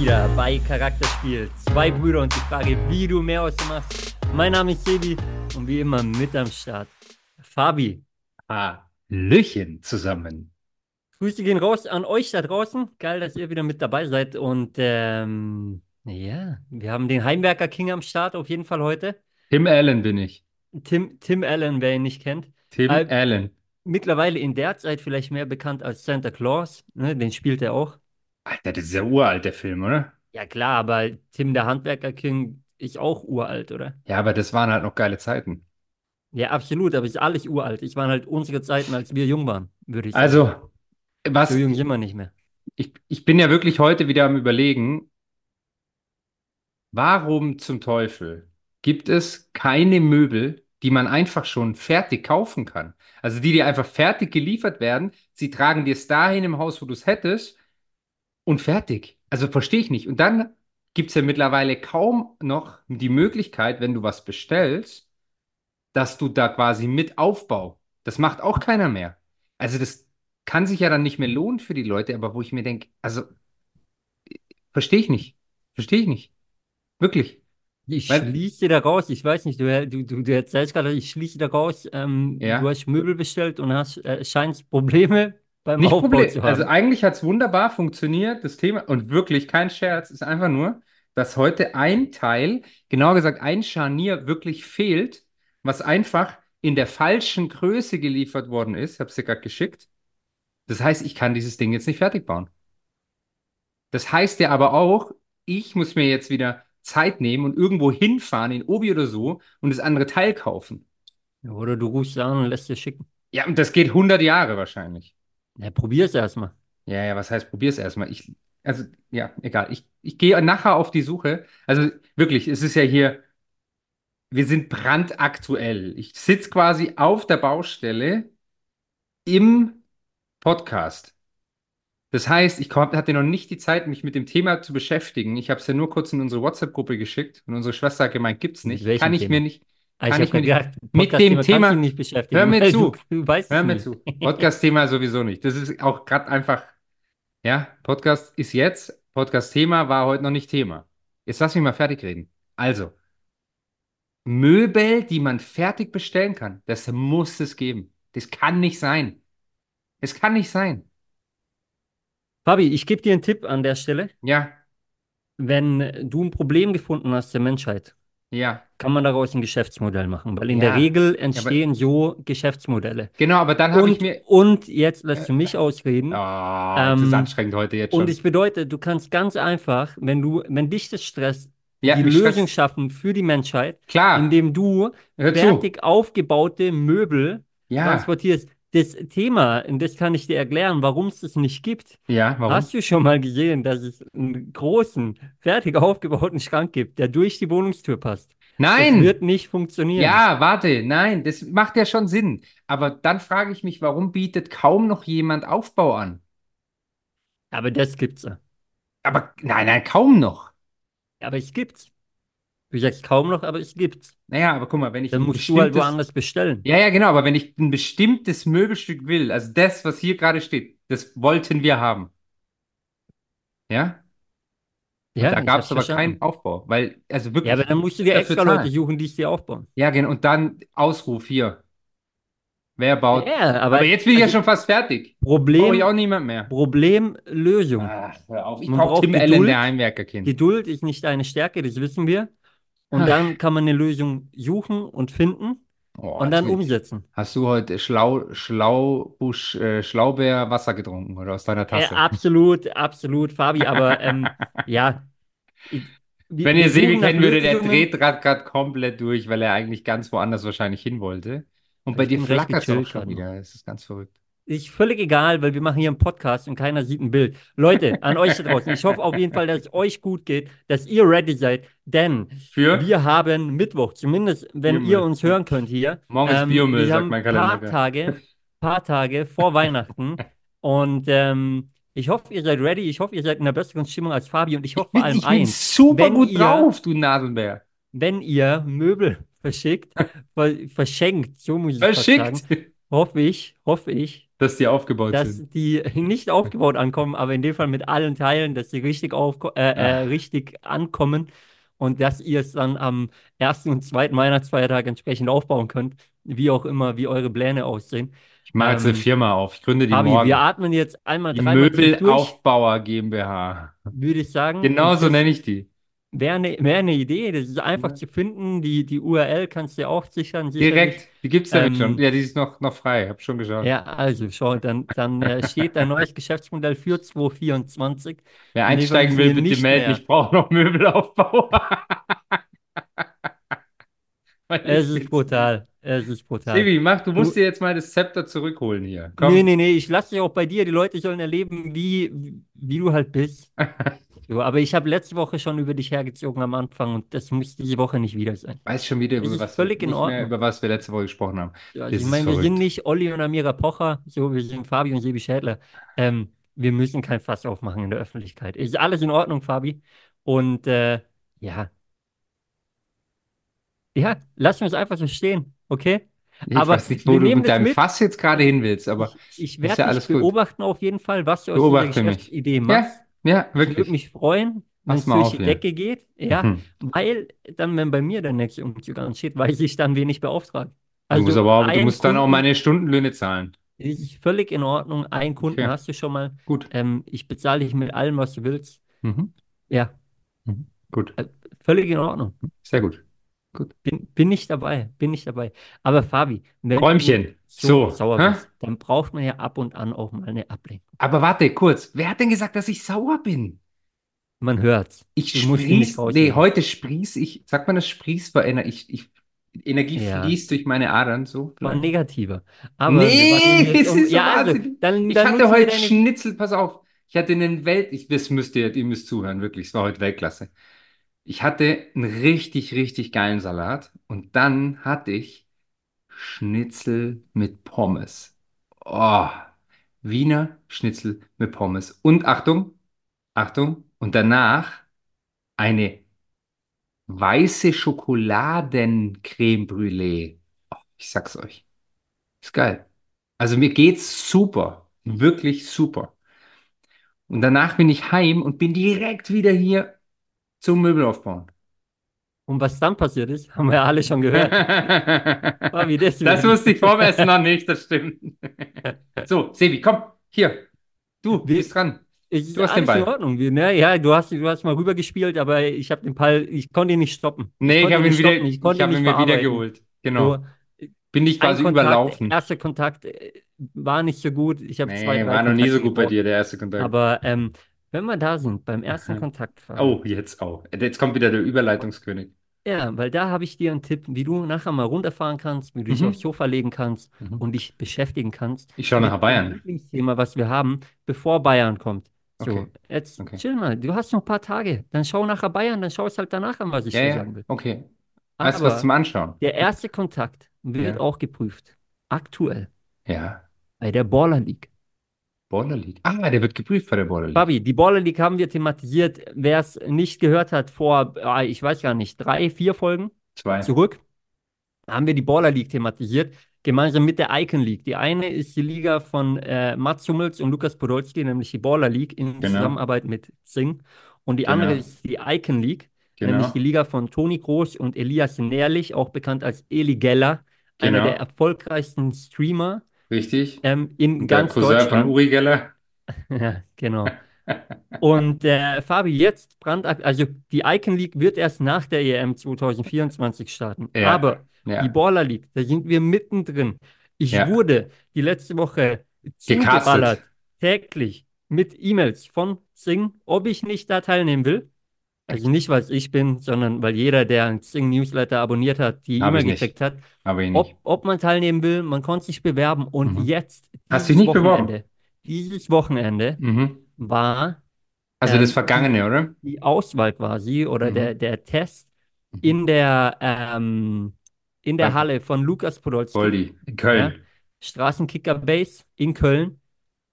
wieder bei Charakterspiel. Zwei Brüder und die Frage, wie du mehr aus dem machst. Mein Name ist Sebi und wie immer mit am Start. Fabi. Hallöchen zusammen. Grüße gehen raus an euch da draußen. Geil, dass ihr wieder mit dabei seid. Und ähm, ja, wir haben den Heimwerker King am Start auf jeden Fall heute. Tim Allen bin ich. Tim, Tim Allen, wer ihn nicht kennt. Tim Äh, Allen. Mittlerweile in der Zeit vielleicht mehr bekannt als Santa Claus. Ne, den spielt er auch. Alter, das ist ja uralt, der Film, oder? Ja klar, aber Tim der Handwerker King ist auch uralt, oder? Ja, aber das waren halt noch geile Zeiten. Ja, absolut, aber ist alles uralt. Ich waren halt unsere Zeiten, als wir jung waren, würde ich sagen. Also, was, so jung sind wir nicht mehr. ich, ich bin ja wirklich heute wieder am Überlegen, warum zum Teufel gibt es keine Möbel, die man einfach schon fertig kaufen kann? Also die dir einfach fertig geliefert werden, sie tragen dir es dahin im Haus, wo du es hättest und fertig. Also verstehe ich nicht. Und dann gibt es ja mittlerweile kaum noch die Möglichkeit, wenn du was bestellst, dass du da quasi mit Aufbau. Das macht auch keiner mehr. Also das kann sich ja dann nicht mehr lohnen für die Leute, aber wo ich mir denke, also verstehe ich nicht. Verstehe ich nicht. Wirklich. Ich Weil- schließe daraus, ich weiß nicht, du, du, du, du erzählst gerade, ich schließe daraus, ähm, Ja. du hast Möbel bestellt und hast äh, scheinst Probleme beim Nicht Aufbau Problem. zu haben. Also eigentlich hat es wunderbar funktioniert. Das Thema, und wirklich kein Scherz, ist einfach nur, dass heute ein Teil, genauer gesagt ein Scharnier wirklich fehlt, was einfach in der falschen Größe geliefert worden ist. Ich habe es dir gerade geschickt. Das heißt, ich kann dieses Ding jetzt nicht fertig bauen. Das heißt ja aber auch, ich muss mir jetzt wieder Zeit nehmen und irgendwo hinfahren, in Obi oder so, und das andere Teil kaufen. Oder du rufst an und lässt dir schicken. Ja, und das geht 100 Jahre wahrscheinlich. Ja, probier's erstmal. Ja, ja, was heißt, probier's erstmal. Ich, also, ja, egal. Ich, ich gehe nachher auf die Suche. Also wirklich, es ist ja hier, wir sind brandaktuell. Ich sitze quasi auf der Baustelle im Podcast. Das heißt, ich hatte noch nicht die Zeit, mich mit dem Thema zu beschäftigen. Ich habe es ja nur kurz in unsere WhatsApp-Gruppe geschickt und unsere Schwester hat gemeint, gibt's nicht. Kann ich Thema? mir nicht. Ah, ich Kann hab ich mir grad nicht- gedacht, mit dem Thema- nicht beschäftigen, Hör mir zu. Du, du weißt Hör mir nicht. zu. Podcast-Thema sowieso nicht. Das ist auch gerade einfach, ja, Podcast ist jetzt, Podcast-Thema war heute noch nicht Thema. Jetzt lass mich mal fertig reden. Also, Möbel, die man fertig bestellen kann, das muss es geben. Das kann nicht sein. Es kann nicht sein. Fabi, ich gebe dir einen Tipp an der Stelle. Ja, Wenn du ein Problem gefunden hast der Menschheit, ja. kann man daraus ein Geschäftsmodell machen, weil in Ja, der Regel entstehen so Geschäftsmodelle. Genau, aber dann habe ich Und, mir. und jetzt lässt du mich ausreden. Oh, das ist Ähm, anstrengend heute jetzt schon. Und es bedeutet, du kannst ganz einfach, wenn du, wenn dich das stresst, Ja, die Lösung stresst- schaffen für die Menschheit, Klar, indem du hör zu. fertig aufgebaute Möbel Ja, transportierst. Das Thema, und das kann ich dir erklären, warum es das nicht gibt. ja, warum? Hast du schon mal gesehen, dass es einen großen, fertig aufgebauten Schrank gibt, der durch die Wohnungstür passt? Nein! Das wird nicht funktionieren. Ja, warte, nein, das macht ja schon Sinn. Aber dann frage ich mich, warum bietet kaum noch jemand Aufbau an? Aber das gibt's ja. Aber nein, nein, kaum noch. Aber es gibt's. Du sagst kaum noch, aber es gibt's. Naja, aber guck mal, wenn ich Dann musst du halt woanders bestellen. Ja, ja, genau, aber wenn ich ein bestimmtes Möbelstück will, also das, was hier gerade steht, das wollten wir haben. Ja? Ja, da gab es aber verstanden. keinen Aufbau, weil, also wirklich. Ja, aber dann musst du dir extra. Leute suchen, die es dir aufbauen. Ja, genau, und dann Ausruf hier. Wer baut? Ja, aber, aber jetzt bin ich ja also schon fast fertig. Brauche Problem, ich auch niemand mehr. Problemlösung. Ach, hör auf. Ich brauche Tim Allen, Geduld. der Heimwerkerkind. Geduld ist nicht deine Stärke, das wissen wir. Und Ach. dann kann man eine Lösung suchen und finden Oh, und dann umsetzen. Hast du heute Schlau, Schlaubusch, äh, Schlaubeer Wasser getrunken oder aus deiner Äh, Tasse? absolut, absolut, Fabi. Aber ähm, ja, ich- Wenn ihr Sebi kennen würdet, der dreht gerade komplett durch, weil er eigentlich ganz woanders wahrscheinlich hin wollte. Und bei dir flackert es auch schon wieder. Es ist ganz verrückt. Ist völlig egal, weil wir machen hier einen Podcast und keiner sieht ein Bild. Leute, an euch da draußen, ich hoffe auf jeden Fall, dass es euch gut geht, dass ihr ready seid, denn Für? wir haben Mittwoch, zumindest wenn Biomüll. ihr uns hören könnt hier. Morgen ist Ähm, Biomüll, wir sagt haben mein ein paar Kalender. Tage, paar Tage vor Weihnachten und ähm, ich hoffe, ihr seid ready, ich hoffe, ihr seid in einer besseren Stimmung als Fabi und ich hoffe vor allem ich bin eins, super wenn gut ihr- drauf, du Nasenbär. wenn ihr Möbel verschickt, ver verschenkt, so muss ich fast sagen, Verschickt. Hoffe ich, hoffe ich, dass die aufgebaut dass sind. die nicht aufgebaut ankommen, aber in dem Fall mit allen Teilen, dass sie richtig, aufko äh, äh, Ach, richtig ankommen und dass ihr es dann am ersten und zweiten Weihnachtsfeiertag entsprechend aufbauen könnt, wie auch immer, wie eure Pläne aussehen. ich mache jetzt eine Ähm, Firma auf. Ich gründe die Fabi, wir morgen. atmen jetzt einmal Die Möbelaufbauer GmbH. würde ich sagen. Genau Und so das nenne ich die. Wäre eine wär eine Idee. Das ist einfach Ja. zu finden. Die, die URL kannst du auch sichern, sicherlich. Direkt. Die gibt es damit schon. Ähm, Ja, die ist noch, noch frei. Hab schon geschaut. Ja, also schau, dann, dann äh, steht ein neues Geschäftsmodell für 2024. Wer einsteigen will, bitte melden. Ich brauche noch Möbelaufbauer. Weil Es ist brutal. Es ist brutal. Sebi, mach, du musst Du, dir jetzt mal das Zepter zurückholen hier. nee, Komm. nee, nee, ich lasse dich auch bei dir. Die Leute sollen erleben, wie, wie du halt bist. So, aber ich habe letzte Woche schon über dich hergezogen am Anfang und das muss diese Woche nicht wieder sein. Weiß schon wieder, über ist was, völlig in nicht mehr, Ordnung. über was wir letzte Woche gesprochen haben. Ja, Also ich meine, wir sind nicht Olli und Amira Pocher, so, wir sind Fabi und Sebi Schädler. Ähm, wir müssen kein Fass aufmachen in der Öffentlichkeit. Ist alles in Ordnung, Fabi. Und äh, ja, ja, lassen wir es einfach so stehen, okay? Ich Aber weiß nicht, wo du mit deinem mit. Fass jetzt gerade hin willst, aber Ich, ich werde ja alles gut. beobachten auf jeden Fall, was du aus dieser Beobachte mich. Geschäftsidee Ja, ja, Ich würde wirklich. mich freuen, wenn es durch auf die. Decke geht, ja, Mhm. weil dann, wenn bei mir der nächste Umzug ansteht, weiß ich dann, wen ich beauftrage. Du musst Also aber du musst dann auch meine Stundenlöhne zahlen. ist völlig in Ordnung. Einen Kunden Okay, hast du schon mal. gut. Ähm, ich bezahle dich mit allem, was du willst. Mhm. Ja, Mhm. Gut, äh, völlig in Ordnung. sehr gut. Gut. Bin, bin ich dabei, bin ich dabei. Aber Fabi, wenn du Räumchen. so So, sauer hä? bist, dann braucht man ja ab und an auch mal eine Ablenkung. Aber warte, kurz. Wer hat denn gesagt, dass ich sauer bin? Man hört's. Ich Du nicht sprieß, nee, heute sprieß ich, sagt man das sprieß bei einer, ich, ich, Energie Ja, fließt durch meine Adern, so war negativer. Aber Nee, es um. ist Ja, also, dann, Ich dann hatte heute deine. Schnitzel, pass auf. Ich hatte einen Welt, ich, das müsst ihr, ihr müsst zuhören, wirklich. Es war heute Weltklasse. Ich hatte einen richtig, richtig geilen Salat und dann hatte ich Schnitzel mit Pommes. Oh, Wiener Schnitzel mit Pommes. Und Achtung, Achtung, und danach eine weiße Schokoladencreme Brûlée. Oh, ich sag's euch. Ist geil. Also mir geht's super. Wirklich super. Und danach bin ich heim und bin direkt wieder hier zum Möbel aufbauen. Und was dann passiert ist, haben wir ja alle schon gehört. Fabi, Das deswegen. wusste ich Essen noch nicht, das stimmt. So, Sebi, komm, hier. Du Wir, bist dran. ist Du hast den alles in Ball. Ordnung. Wir, ne, ja, du hast, du hast mal rübergespielt, aber ich habe den Ball, ich konnte ihn nicht stoppen. Ich Nee, ich ihn habe ihn wieder, stoppen, ich ich konnte ihn habe ihn nicht mir wieder geholt. Genau. So, Bin ich quasi Kontakt, überlaufen. erster Kontakt äh, war nicht so gut. Ich habe zwei, Nee, drei war noch nie so gut bei dir, der erste Kontakt. Aber ähm, wenn wir da sind, beim ersten Kontakt, Fabi, Oh, jetzt auch. Jetzt kommt wieder der Überleitungskönig. Ja, weil da habe ich dir einen Tipp, wie du nachher mal runterfahren kannst, wie du dich aufs Mhm. Sofa legen kannst Mhm. und dich beschäftigen kannst Ich schaue nachher mit dem Bayern. Lieblingsthema, was wir haben, bevor Bayern kommt. So, Okay, jetzt okay. chill mal, du hast noch ein paar Tage, dann schau nachher Bayern, dann schau es halt danach an, was ich Ja, dir ja, sagen will. okay. Weißt du was Aber zum Anschauen? der erste Kontakt wird Ja. auch geprüft, aktuell, Ja. bei der Baller League. Baller League. Ah, der wird geprüft bei der Baller League. Fabi, die Baller League haben wir thematisiert. Wer es nicht gehört hat, vor, ah, ich weiß gar nicht, drei, vier Folgen Zwei. zurück, haben wir die Baller League thematisiert, gemeinsam mit der Icon League. Die eine ist die Liga von äh, Mats Hummels und Lukas Podolski, nämlich die Baller League in Genau. Zusammenarbeit mit Zing. Und die andere Genau. ist die Icon League, nämlich Genau. die Liga von Toni Kroos und Elias Nährlich, auch bekannt als Eli Geller, einer Genau. der erfolgreichsten Streamer Richtig. ähm, in der ganz Cousin von Deutschland. Uri Geller. Ja, genau. Und äh, Fabi, jetzt brandaktuell, also die Icon League wird erst nach der EM 2024 starten. Ja, Aber die ja, Baller League, da sind wir mittendrin. Ich ja. wurde die letzte Woche zugeballert, täglich mit E-Mails von Sing, ob ich nicht da teilnehmen will. Also nicht, weil es ich bin, sondern weil jeder, der einen Sing-Newsletter abonniert hat, die E-Mail gekriegt hat, ob, ob man teilnehmen will. Man konnte sich bewerben. Und Mhm. jetzt, Hast dich dieses nicht beworben? Wochenende, dieses Wochenende Mhm. war Also das ähm, Vergangene, oder? die Auswahl quasi oder Mhm. der, der Test Mhm. in der, ähm, in der. Halle von Lukas Podolski, Goldi. In ja, Köln. Straßenkicker Base in Köln.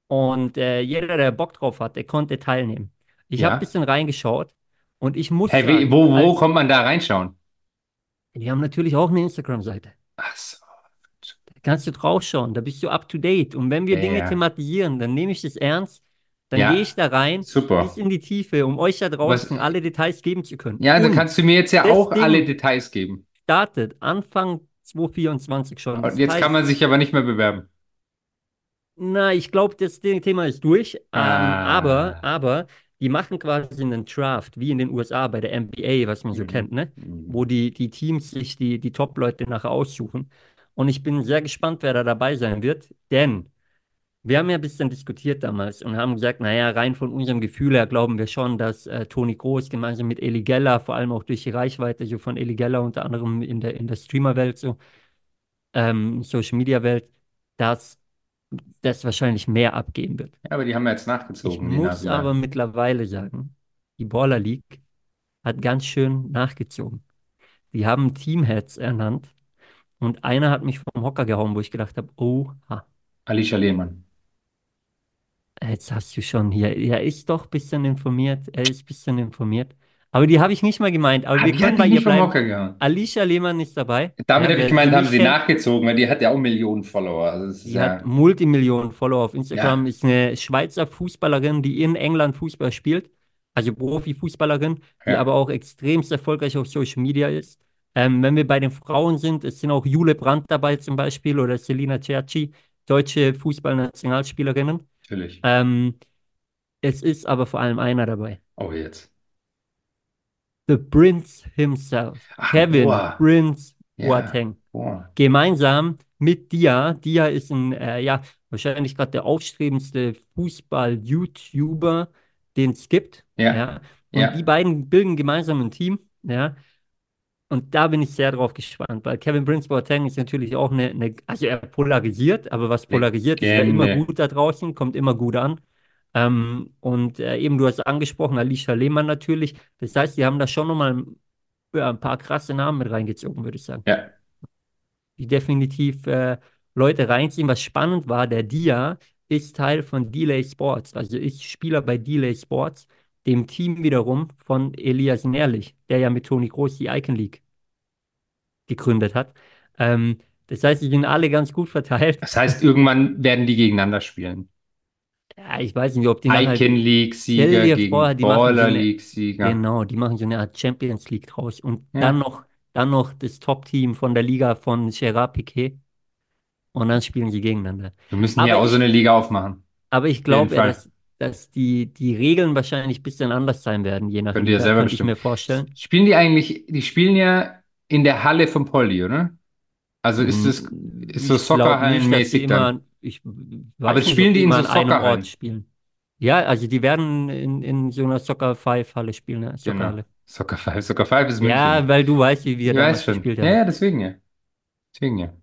Und äh, jeder, der Bock drauf hat, der konnte teilnehmen. Ich habe ein Ja. bisschen reingeschaut und ich muss Hey, sagen, wo, wo als, kommt man da reinschauen? die haben natürlich auch eine Instagram-Seite. Ach so. kannst du draufschauen, da bist du up to date. Und wenn wir Ja, Dinge ja. thematisieren, dann nehme ich das ernst, dann gehe ich Ja, da rein, bis super. in die Tiefe, um euch da Was, draußen alle Details geben zu können. ja, dann Und kannst du mir jetzt ja auch alle Ding Details geben. startet Anfang 2024 schon. Und Das jetzt kann heißt, man sich aber nicht mehr bewerben. na, ich glaube, das Thema ist durch. Ähm, aber, Ah. aber die machen quasi einen Draft, wie in den USA bei der NBA, was man so Mhm. kennt, ne? Mhm. Wo die, die Teams sich die, die Top-Leute nachher aussuchen. Und ich bin sehr gespannt, wer da dabei sein wird, denn wir haben ja ein bisschen diskutiert damals und haben gesagt, naja, rein von unserem Gefühl her glauben wir schon, dass äh, Toni Kroos gemeinsam mit Eli Geller, vor allem auch durch die Reichweite so von Eli Geller unter anderem in der, in der Streamer-Welt, so ähm, Social-Media-Welt, dass das wahrscheinlich mehr abgeben wird. Ja, aber die haben ja jetzt Ich nachgezogen, die muss aber mittlerweile sagen, die Baller League hat ganz schön nachgezogen. Die haben Teamheads ernannt und einer hat mich vom Hocker gehauen, wo ich gedacht habe, oha. Alicia Lehmann. Jetzt hast du schon hier. Er ist doch ein bisschen informiert. Er ist ein bisschen informiert. Aber die habe ich nicht mal gemeint. Aber Ah, wir können hat bei ihr bleiben. Alicia Lehmann ist dabei. Damit Ja, habe ich gemeint, haben sie nachgezogen, weil die hat ja auch Millionen Follower. Also die hat ja, Multimillionen Follower auf Instagram, ja, ist eine Schweizer Fußballerin, die in England Fußball spielt. Also Profifußballerin, die aber auch extremst erfolgreich auf Social Media ist. Ähm, wenn wir bei den Frauen sind, es sind auch Jule Brandt dabei zum Beispiel oder Selina Cerci, deutsche Fußballnationalspielerinnen. natürlich. Ähm, es ist aber vor allem einer dabei. Oh, jetzt. The Prince himself, Ach, Kevin boah. Prince Boateng, boah. gemeinsam mit Dia. Dia ist ein, äh, ja, wahrscheinlich gerade der aufstrebendste Fußball-YouTuber, den es gibt. Ja, Ja. Und die ja. beiden bilden gemeinsam ein Team. Ja. Und da bin ich sehr drauf gespannt, weil Kevin Prince Boateng ist natürlich auch eine, eine, also er polarisiert, aber was polarisiert, ist ja immer Legende. gut da draußen, kommt immer gut an. Ähm, und äh, eben, du hast angesprochen, Alicia Lehmann natürlich. Das heißt, die haben da schon nochmal ja, ein paar krasse Namen mit reingezogen, würde ich sagen. Ja, Die definitiv äh, Leute reinziehen. Was spannend war, der Dia ist Teil von Delay Sports. Also ist Spieler bei Delay Sports, dem Team wiederum von Elias Nährlich, der ja mit Toni Kroos die Icon League gegründet hat. Ähm, das heißt, die sind alle ganz gut verteilt. das heißt, irgendwann werden die gegeneinander spielen. Ja, ich weiß nicht, ob die. Icon Stell League-Sieger gegen vor, so Baller eine, League-Sieger. genau, die machen so eine Art Champions League draus. Und dann Ja, noch, dann noch das Top-Team von der Liga von Gerard Piqué. Und dann spielen sie gegeneinander. wir müssen hier Aber auch so ich, eine Liga aufmachen. aber ich glaube dass, dass die, die Regeln wahrscheinlich ein bisschen anders sein werden, je nach Könnt ihr Liga, ich mir vorstellen. Spielen die eigentlich, die spielen ja in der Halle von Polly, oder? Also ist ist Hm, so Ich glaube nicht, dass die Soccerhallen-mäßig dann. Ich Aber nicht, spielen ob die in so einem Ort spielen. Ja, also die werden in, in so einer Soccer Five Halle spielen, ne? Genau. Soccerhalle. Soccer 5. Soccer 5 ist Ja, München. weil du weißt, wie wir schon. gespielt Ja, haben. ja, deswegen ja. Deswegen ja.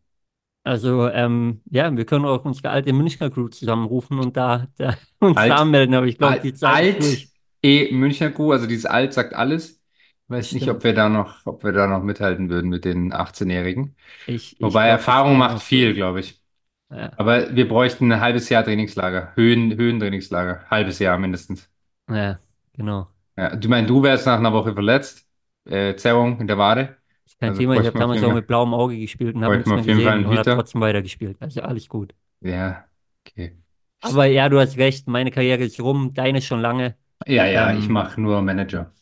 Also, ähm, ja, wir können auch unsere alte Münchner Crew zusammenrufen und da, da uns da Alt, anmelden, aber ich glaube, die Zeit alt, eh Münchner Kuh, also dieses Alt sagt alles. Ich Das weiß nicht, ob stimmt. wir da noch, ob wir da noch mithalten würden mit den 18-Jährigen. Ich, ich Wobei glaube, das Erfahrung macht viel, glaube ich. Ja, Aber wir bräuchten ein halbes Jahr Trainingslager. Höhen, Höhentrainingslager. Halbes Jahr mindestens. ja, genau. Ja, du meinst, du wärst nach einer Woche verletzt. Äh, Zerrung in der Wade. Ist kein Also Thema. Ich habe damals auch mit blauem Auge gespielt und habe nichts mehr auf jeden Fall gesehen und habe trotzdem weitergespielt. Also alles gut. Ja, okay. Aber ja, du hast recht, meine Karriere ist rum, deine schon lange. Ja, ja, ich Ähm, mache nur Manager.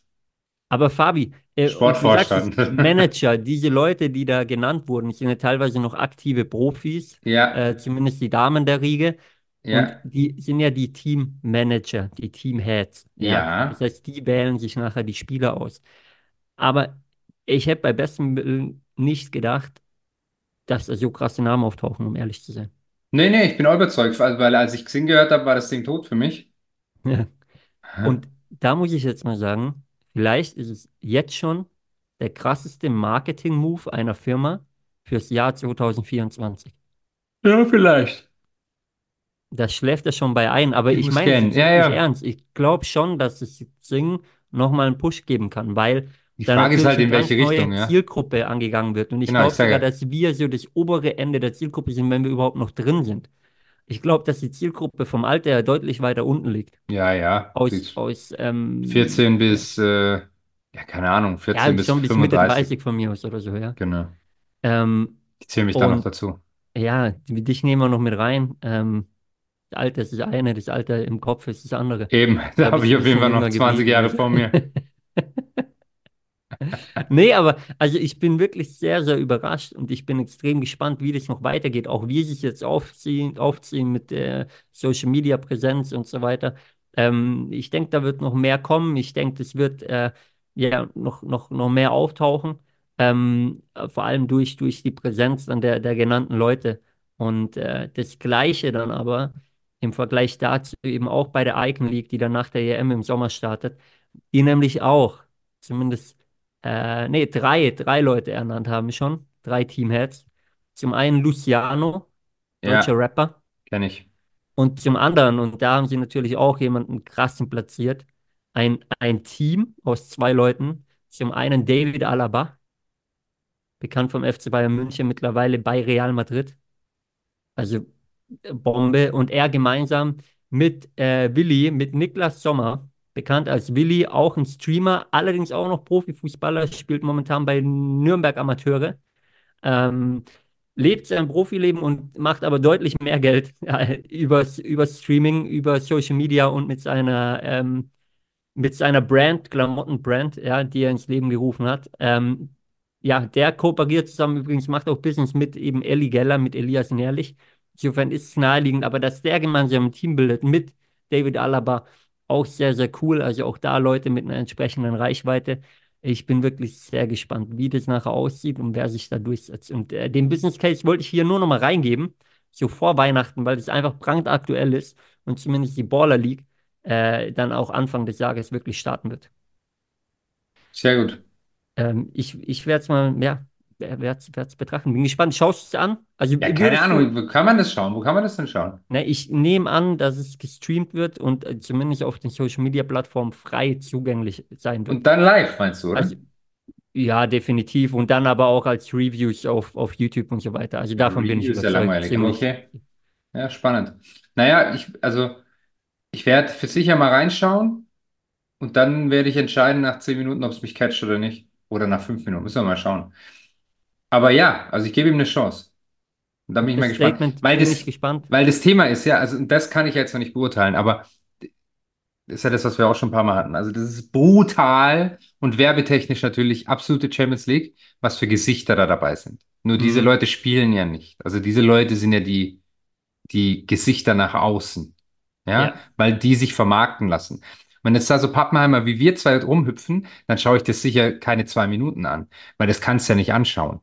Aber Fabi, äh, und du sagst Sportvorstand. Manager, diese Leute, die da genannt wurden, sind ja teilweise noch aktive Profis, Ja, äh, zumindest die Damen der Riege. Und ja, die sind ja die Teammanager, die Teamheads. Ja? Das ja. heißt, die wählen sich nachher die Spieler aus. Aber ich hätte bei bestem Willen nicht gedacht, dass da so krasse Namen auftauchen, um ehrlich zu sein. Nee, nee, ich bin auch überzeugt, weil, weil als ich Xing gehört habe, war das Ding tot für mich. Ja. Und da muss ich jetzt mal sagen, vielleicht ist es jetzt schon der krasseste Marketing-Move einer Firma fürs Jahr 2024. Ja, vielleicht. Das schläft er schon bei ein, aber Ich ich meine es jetzt Ja, ja. ernst. Ich glaube schon, dass es Xing nochmal einen Push geben kann, weil Die da Frage ist halt, in welche Richtung, ja. Zielgruppe angegangen wird. Und ich Genau, glaube sogar, dass wir so das obere Ende der Zielgruppe sind, wenn wir überhaupt noch drin sind. Ich glaube, dass die Zielgruppe vom Alter her deutlich weiter unten liegt. ja, ja. Aus, aus, ähm, 14 bis, äh, ja, keine Ahnung, ja, 14 bis schon bis Mitte 35. 30 von mir aus oder so, ja. Genau. Ähm, Ich zähle mich da noch dazu. Ja, dich nehmen wir noch mit rein. Ähm, das Alter ist das eine, das Alter im Kopf ist das andere. Eben, da Da habe ich auf jeden Fall noch jünger 20 geblieben. Jahre vor mir. Nee, aber also ich bin wirklich sehr, sehr überrascht und ich bin extrem gespannt, wie das noch weitergeht, auch wie es jetzt aufziehen, aufziehen mit der Social Media Präsenz und so weiter. Ähm, ich denke, da wird noch mehr kommen. Ich denke, das wird äh, ja noch, noch, noch mehr auftauchen, ähm, äh, vor allem durch, durch die Präsenz dann der, der genannten Leute. Und äh, das Gleiche dann aber im Vergleich dazu eben auch bei der Icon League, die dann nach der EM im Sommer startet, die nämlich auch zumindest äh, nee, drei, drei Leute ernannt haben schon, drei Teamheads. Zum einen Luciano, deutscher Ja, Rapper, kenne ich. und zum anderen, und da haben sie natürlich auch jemanden krassen platziert, ein, ein Team aus zwei Leuten. Zum einen David Alaba, bekannt vom FC Bayern München, mittlerweile bei Real Madrid. Also äh, Bombe. Und er gemeinsam mit äh, Willi, mit Niklas Sommer, bekannt als Willi, auch ein Streamer, allerdings auch noch Profifußballer, spielt momentan bei Nürnberg Amateure. Ähm, lebt sein Profileben und macht aber deutlich mehr Geld äh, über, über Streaming, über Social Media und mit seiner ähm, mit seiner Brand, Klamottenbrand, ja, die er ins Leben gerufen hat. Ähm, ja, der kooperiert zusammen übrigens, macht auch Business mit eben Elli Geller, mit Elias Nährlich. Insofern ist es naheliegend, aber dass der gemeinsam ein Team bildet mit David Alaba, auch sehr, sehr cool. Also auch da Leute mit einer entsprechenden Reichweite. Ich bin wirklich sehr gespannt, wie das nachher aussieht und wer sich da durchsetzt. Und äh, den Business Case wollte ich hier nur noch mal reingeben, so vor Weihnachten, weil es einfach brandaktuell ist und zumindest die Baller League äh, dann auch Anfang des Jahres wirklich starten wird. Sehr gut. Ähm, ich ich werde es mal, ja, werde es betrachten. Bin gespannt. Schaust du es an? Also Ja, keine Ahnung, wo kann man das schauen? Wo kann man das denn schauen? ne, ich nehme an, dass es gestreamt wird und äh, zumindest auf den Social Media Plattformen frei zugänglich sein wird. Und dann live, meinst du, oder? Also, ja, definitiv. Und dann aber auch als Reviews auf, auf YouTube und so weiter. Also davon bin ich Review ist ja überzeugt. langweilig, okay. Ja, spannend. Naja, ich, also, ich werde für sicher mal reinschauen und dann werde ich entscheiden nach zehn Minuten, ob es mich catcht oder nicht. Oder nach fünf Minuten, müssen wir mal schauen. Aber ja, also ich gebe ihm eine Chance. Und dann bin ich mal Das gespannt. Statement Weil bin ich das, gespannt. weil das Thema ist, ja, also und das kann ich jetzt noch nicht beurteilen, aber das ist ja das, was wir auch schon ein paar Mal hatten. Also das ist brutal und werbetechnisch natürlich absolute Champions League, was für Gesichter da dabei sind. Nur diese Mhm. Leute spielen ja nicht. Also diese Leute sind ja die, die Gesichter nach außen. Ja, Ja. weil die sich vermarkten lassen. Wenn jetzt da so Pappenheimer wie wir zwei rumhüpfen, dann schaue ich das sicher keine zwei Minuten an, weil das kannst du ja nicht anschauen.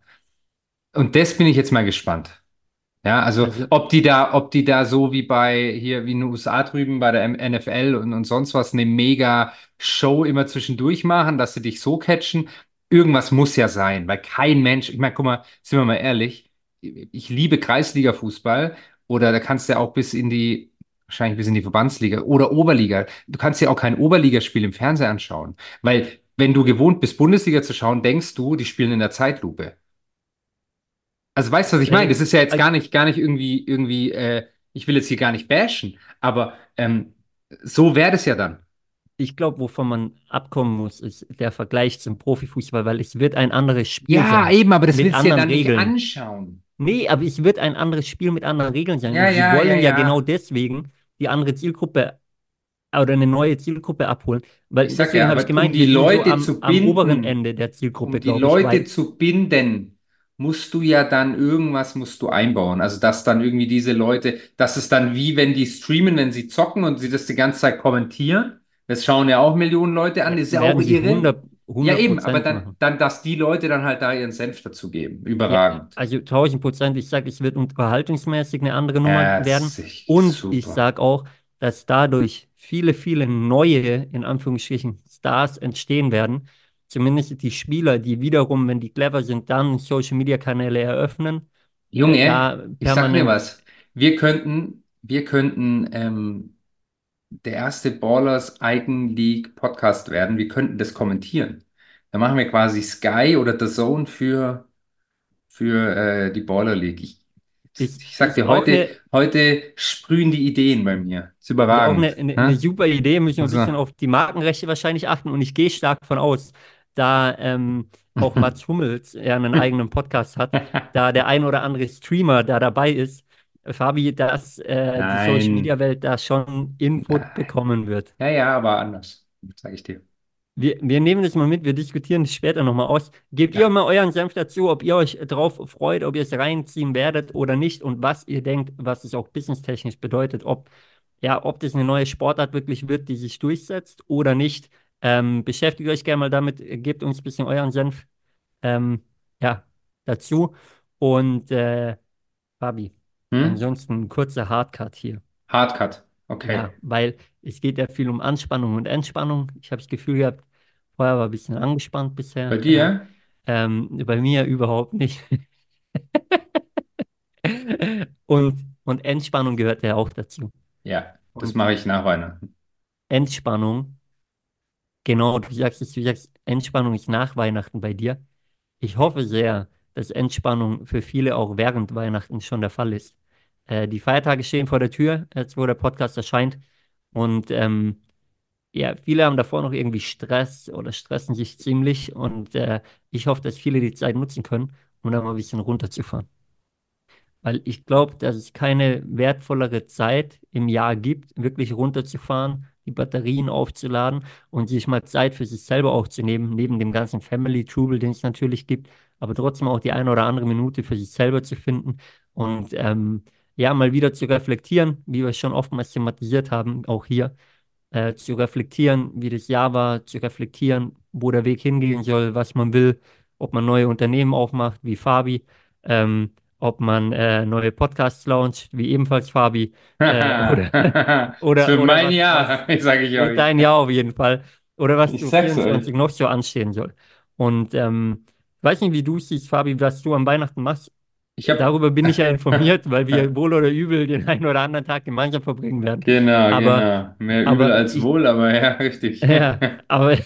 Und das bin ich jetzt mal gespannt. Ja, also Also, ob die da, ob die da so wie bei hier wie in den USA drüben bei der NFL und, und sonst was eine mega Show immer zwischendurch machen, dass sie dich so catchen. Irgendwas muss ja sein, weil kein Mensch, ich meine, guck mal, sind wir mal ehrlich, ich liebe Kreisliga-Fußball oder da kannst du ja auch bis in die, wahrscheinlich bis in die Verbandsliga oder Oberliga. Du kannst ja auch kein Oberligaspiel im Fernsehen anschauen, weil wenn du gewohnt bist, Bundesliga zu schauen, denkst du, die spielen in der Zeitlupe. Also weißt du, was ich meine? Das ist ja jetzt also gar nicht, gar nicht irgendwie, irgendwie, äh, ich will jetzt hier gar nicht bashen, aber ähm, so wäre das ja dann. ich glaube, wovon man abkommen muss, ist der Vergleich zum Profifußball, weil es wird ein anderes Spiel Ja, sein. eben, aber das willst du ja dann nicht Regeln. anschauen. Nee, aber es wird ein anderes Spiel mit anderen Regeln sein. Ja, Und sie ja, ja, wollen ja genau ja. deswegen die andere Zielgruppe oder eine neue Zielgruppe abholen. Weil Ich sag deswegen ja, habe ich aber um gemeint, die sind so Leute am, zu am oberen binden, Ende der Zielgruppe, um die ich, Leute weil zu binden, musst du ja dann irgendwas musst du einbauen. Also dass dann irgendwie diese Leute, dass es dann wie wenn die streamen, wenn sie zocken und sie das die ganze Zeit kommentieren. Das schauen ja auch Millionen Leute an, ja, das ist ja auch werden sie irre. 100, Ja, 100 eben, aber dann, dann, dass die Leute dann halt da ihren Senf dazugeben. Ja, Überragend. also 1000 Prozent. Ich sage, es wird unterhaltungsmäßig eine andere Nummer werden. Herzlich, Und ich super. sage auch, dass dadurch viele, viele neue, in Anführungsstrichen, Stars entstehen werden. Zumindest die Spieler, die wiederum, wenn die clever sind, dann Social-Media-Kanäle eröffnen, Junge, da ich sag permanent. was. Wir könnten, wir könnten ähm, der erste Ballers Icon League Podcast werden. Wir könnten das kommentieren. Dann machen wir quasi Sky oder The Zone für, für äh, die Baller League. Ich, Ist, ich sag dir, heute, eine, heute sprühen die Ideen bei mir. Ist ist auch eine, überragend. eine, eine super Idee. Müssen wir ein Also, bisschen auf die Markenrechte wahrscheinlich achten. Und ich gehe stark von aus, da ähm, auch Mats Hummels ja einen eigenen Podcast hat, da der ein oder andere Streamer da dabei ist, Fabi, dass äh, die. Social Media Welt da schon Input Nein. bekommen wird. Ja, ja, aber anders, sage ich dir. Wir, wir nehmen das mal mit, wir diskutieren das später nochmal aus. Gebt Ja. ihr mal euren Senf dazu, ob ihr euch drauf freut, ob ihr es reinziehen werdet oder nicht und was ihr denkt, was es auch businesstechnisch bedeutet, ob, ja, ob das eine neue Sportart wirklich wird, die sich durchsetzt oder nicht. Ähm, beschäftigt euch gerne mal damit, gebt uns ein bisschen euren Senf ähm, ja, dazu. Und äh, Fabi, Hm? ansonsten ein kurzer Hardcut hier. Hardcut. Okay. Ja, weil es geht ja viel um Anspannung und Entspannung. Ich habe das Gefühl gehabt, vorher war ein bisschen angespannt bisher. Bei dir? Ähm, bei mir überhaupt nicht. Und, und Entspannung gehört ja auch dazu. Ja, das Und mache ich nach Weihnachten. Entspannung, genau, du sagst es, du sagst, Entspannung ist nach Weihnachten bei dir. Ich hoffe sehr, dass Entspannung für viele auch während Weihnachten schon der Fall ist. Äh, die Feiertage stehen vor der Tür, jetzt wo der Podcast erscheint. Und ähm, ja, viele haben davor noch irgendwie Stress oder stressen sich ziemlich. Und äh, ich hoffe, dass viele die Zeit nutzen können, um da mal ein bisschen runterzufahren. Weil ich glaube, dass es keine wertvollere Zeit im Jahr gibt, wirklich runterzufahren, die Batterien aufzuladen und sich mal Zeit für sich selber auch zu nehmen, neben dem ganzen Family-Trubel, den es natürlich gibt, aber trotzdem auch die eine oder andere Minute für sich selber zu finden und ähm, ja, mal wieder zu reflektieren, wie wir es schon oftmals thematisiert haben, auch hier, äh, zu reflektieren, wie das Jahr war, zu reflektieren, wo der Weg hingehen soll, was man will, ob man neue Unternehmen aufmacht, wie Fabi. Ähm, ob man äh, neue Podcasts launcht, wie ebenfalls Fabi, äh, oder, oder, Für oder mein was, Jahr, sage ich für euch. dein Jahr auf jeden Fall, oder was Ich zu sag's 24 euch. noch so anstehen soll. Und ähm, ich weiß nicht, wie du es siehst, Fabi, was du am Weihnachten machst. Ich habe Darüber bin ich ja informiert, weil wir wohl oder übel den einen oder anderen Tag gemeinsam verbringen werden. Genau, Aber, genau. Mehr übel als ich- wohl, aber ja, richtig. ja, aber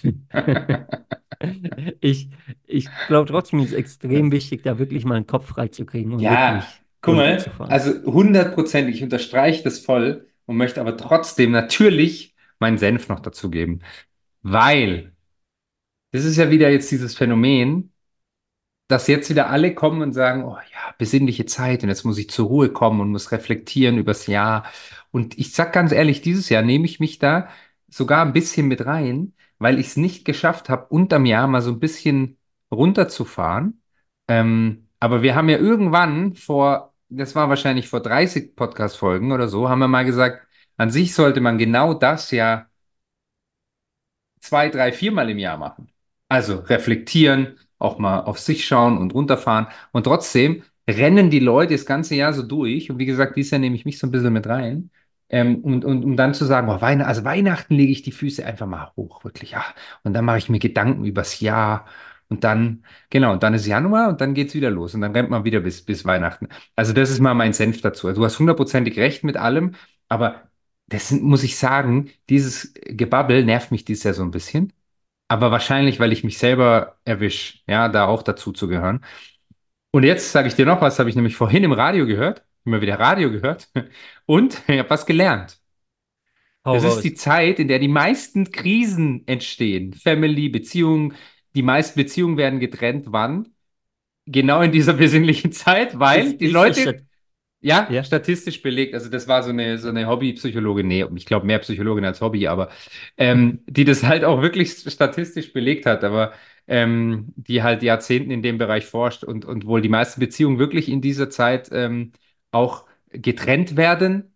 ich, ich glaube trotzdem, es ist extrem wichtig, da wirklich mal einen Kopf frei zu kriegen und Ja, guck mal, also hundertprozentig, ich unterstreiche das voll und möchte aber trotzdem natürlich meinen Senf noch dazugeben, weil das ist ja wieder jetzt dieses Phänomen, dass jetzt wieder alle kommen und sagen, oh ja, besinnliche Zeit und jetzt muss ich zur Ruhe kommen und muss reflektieren übers Jahr. Und ich sag ganz ehrlich, dieses Jahr nehme ich mich da sogar ein bisschen mit rein, weil ich es nicht geschafft habe, unterm Jahr mal so ein bisschen runterzufahren. Ähm, aber wir haben ja irgendwann vor, das war wahrscheinlich vor 30 Podcast-Folgen oder so, haben wir mal gesagt, an sich sollte man genau das ja zwei, drei, viermal im Jahr machen. Also reflektieren, auch mal auf sich schauen und runterfahren. Und trotzdem rennen die Leute das ganze Jahr so durch. Und wie gesagt, dieses Jahr nehme ich mich so ein bisschen mit rein. Ähm, und, und um dann zu sagen, boah, Weihnachten, also Weihnachten lege ich die Füße einfach mal hoch, wirklich, ja. Und dann mache ich mir Gedanken übers Jahr. Und dann, genau, und dann ist Januar und dann geht's wieder los. Und dann rennt man wieder bis, bis Weihnachten. Also das ist mal mein Senf dazu. Also du hast hundertprozentig recht mit allem, aber das muss ich sagen, dieses Gebabbel nervt mich dieses Jahr so ein bisschen. Aber wahrscheinlich, weil ich mich selber erwisch, ja, da auch dazu zu gehören. Und jetzt sage ich dir noch was, habe ich nämlich vorhin im Radio gehört, immer wieder Radio gehört und ich habe was gelernt. Hau Es ist raus. die Zeit, in der die meisten Krisen entstehen. Family, Beziehungen, die meisten Beziehungen werden getrennt. Wann? Genau in dieser besinnlichen Zeit, weil Ist- die ist Leute, das ja, Ja. statistisch belegt, also das war so eine, so eine Hobbypsychologin, nee, ich glaube mehr Psychologin als Hobby, aber ähm, die das halt auch wirklich statistisch belegt hat, aber ähm, die halt Jahrzehnten in dem Bereich forscht und, und wohl die meisten Beziehungen wirklich in dieser Zeit ähm, auch getrennt werden,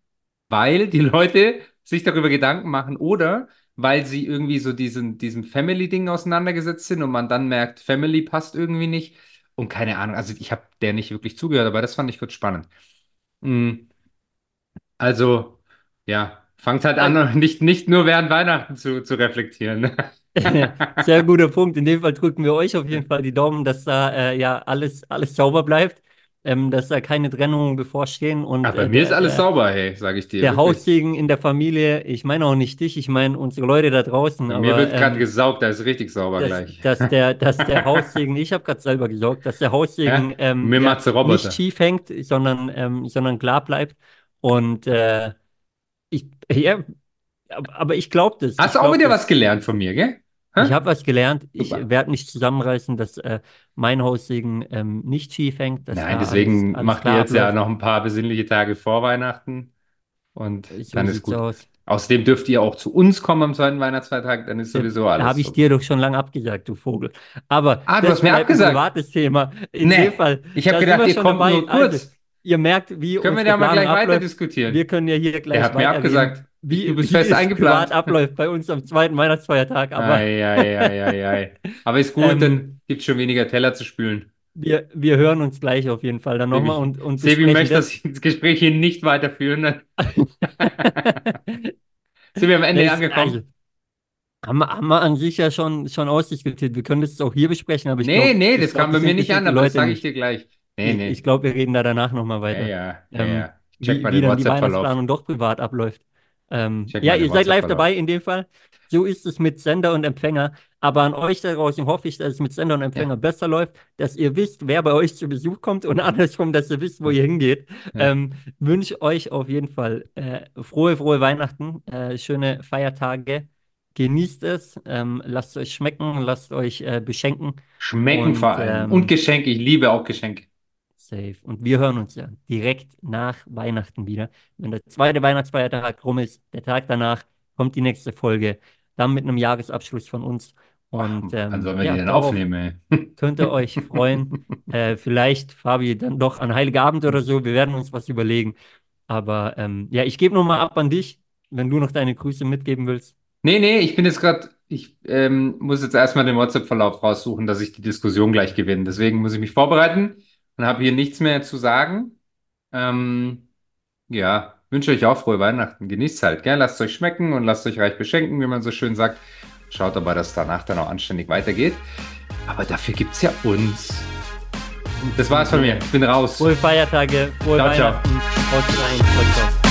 weil die Leute sich darüber Gedanken machen oder weil sie irgendwie so diesen, diesem Family-Ding auseinandergesetzt sind und man dann merkt, Family passt irgendwie nicht und keine Ahnung, also ich habe der nicht wirklich zugehört, aber das fand ich kurz spannend. Mm, Also, ja, fangt halt an, nicht, nicht nur während Weihnachten zu, zu reflektieren. Sehr guter Punkt. In dem Fall drücken wir euch auf jeden Fall die Daumen, dass da äh, ja alles, alles sauber bleibt, ähm, dass da keine Trennungen bevorstehen und Aber bei äh, mir ist alles der, sauber, hey, sage ich dir. der wirklich. Haussegen in der Familie, ich meine auch nicht dich, ich meine unsere Leute da draußen, Bei mir aber wird gerade ähm, gesaugt, da ist richtig sauber dass, gleich. dass der, dass der Haussegen, ich habe gerade selber gesorgt, dass der Haussegen Ja, ähm, mir ja, Roboter. nicht schief hängt, sondern, ähm, sondern klar bleibt. Und äh, ich, ja, aber aber ich glaube das. Hast du auch wieder das. was gelernt von mir, gell? Ich habe was gelernt. Ich werde nicht zusammenreißen, dass äh, mein Haussegen ähm, nicht schief hängt. Nein, deswegen alles, alles macht ihr jetzt ja noch ein paar besinnliche Tage vor Weihnachten und So dann ist gut. aus. Außerdem dürft ihr auch zu uns kommen am zweiten Weihnachtsfeiertag, dann ist sowieso alles Habe ich so. dir doch schon lange abgesagt, du Vogel. Aber Ah, du das hast mir bleibt ein privates Thema. In Nee, dem Fall, ich hab da gedacht, ihr kommt dabei. nur kurz. Also, ihr merkt, wie Können wir da mal gleich weiter abläuft. diskutieren? Wir können ja hier gleich Der hat mir abgesagt. Wie, Du bist wie fest es eingeplant. privat abläuft bei uns am zweiten Weihnachtsfeiertag. Aber Ei, ei, ei, ei, ei. Aber ist gut, Ähm, dann gibt es schon weniger Teller zu spülen. wir, wir hören uns gleich auf jeden Fall dann nochmal und, und Sebi möchte das. das, Gespräch hier nicht weiterführen. Sind wir am Ende Das- angekommen. also, haben, wir- haben wir an sich ja schon, schon ausdiskutiert. Wir können das auch hier besprechen, aber ich nee, glaub, nee, ich das glaub, kam bei mir nicht an, aber das sage ich dir gleich. Nee, Ich, nee. ich glaube, wir reden da danach nochmal Ja, weiter. ja, ja, Ähm, ja. Ich check wie, mal wie den dann die WhatsApp-Verlauf. Weihnachtsplanung doch privat abläuft. Ähm, ja, ihr seid live dabei in dem Fall. So ist es mit Sender und Empfänger. Aber an euch da draußen hoffe ich, dass es mit Sender und Empfänger Ja. besser läuft, dass ihr wisst, wer bei euch zu Besuch kommt und andersrum, dass ihr wisst, wo ihr hingeht. Ja. Ähm, wünsche euch auf jeden Fall äh, frohe, frohe Weihnachten, äh, schöne Feiertage. Genießt es, ähm, lasst euch schmecken, lasst euch äh, beschenken. Schmecken Und, vor allem. ähm, Und Geschenke. Ich liebe auch Geschenke. Safe. Und wir hören uns ja direkt nach Weihnachten wieder. Wenn der zweite Weihnachtsfeiertag rum ist, der Tag danach, kommt die nächste Folge. Dann mit einem Jahresabschluss von uns. Und ähm, sollen wir ja, die darauf aufnehmen? ey? könnt ihr euch freuen. äh, vielleicht, Fabi, dann doch an Heiligabend oder so. Wir werden uns was überlegen. Aber ähm, ja, ich gebe nochmal ab an dich, wenn du noch deine Grüße mitgeben willst. Nee, nee, ich bin jetzt gerade, ich ähm, muss jetzt erstmal den WhatsApp-Verlauf raussuchen, dass ich die Diskussion gleich gewinne. Deswegen muss ich mich vorbereiten und habe hier nichts mehr zu sagen. Ähm, ja, wünsche euch auch frohe Weihnachten. Genießt halt, gell? Lasst euch schmecken und lasst euch reich beschenken, wie man so schön sagt. Schaut aber, dass danach dann auch anständig weitergeht. Aber dafür gibt's ja uns. Das war's von mir. Ich bin raus. Frohe Feiertage, frohe Ciao, ciao. Weihnachten. Haut rein. Ciao, ciao.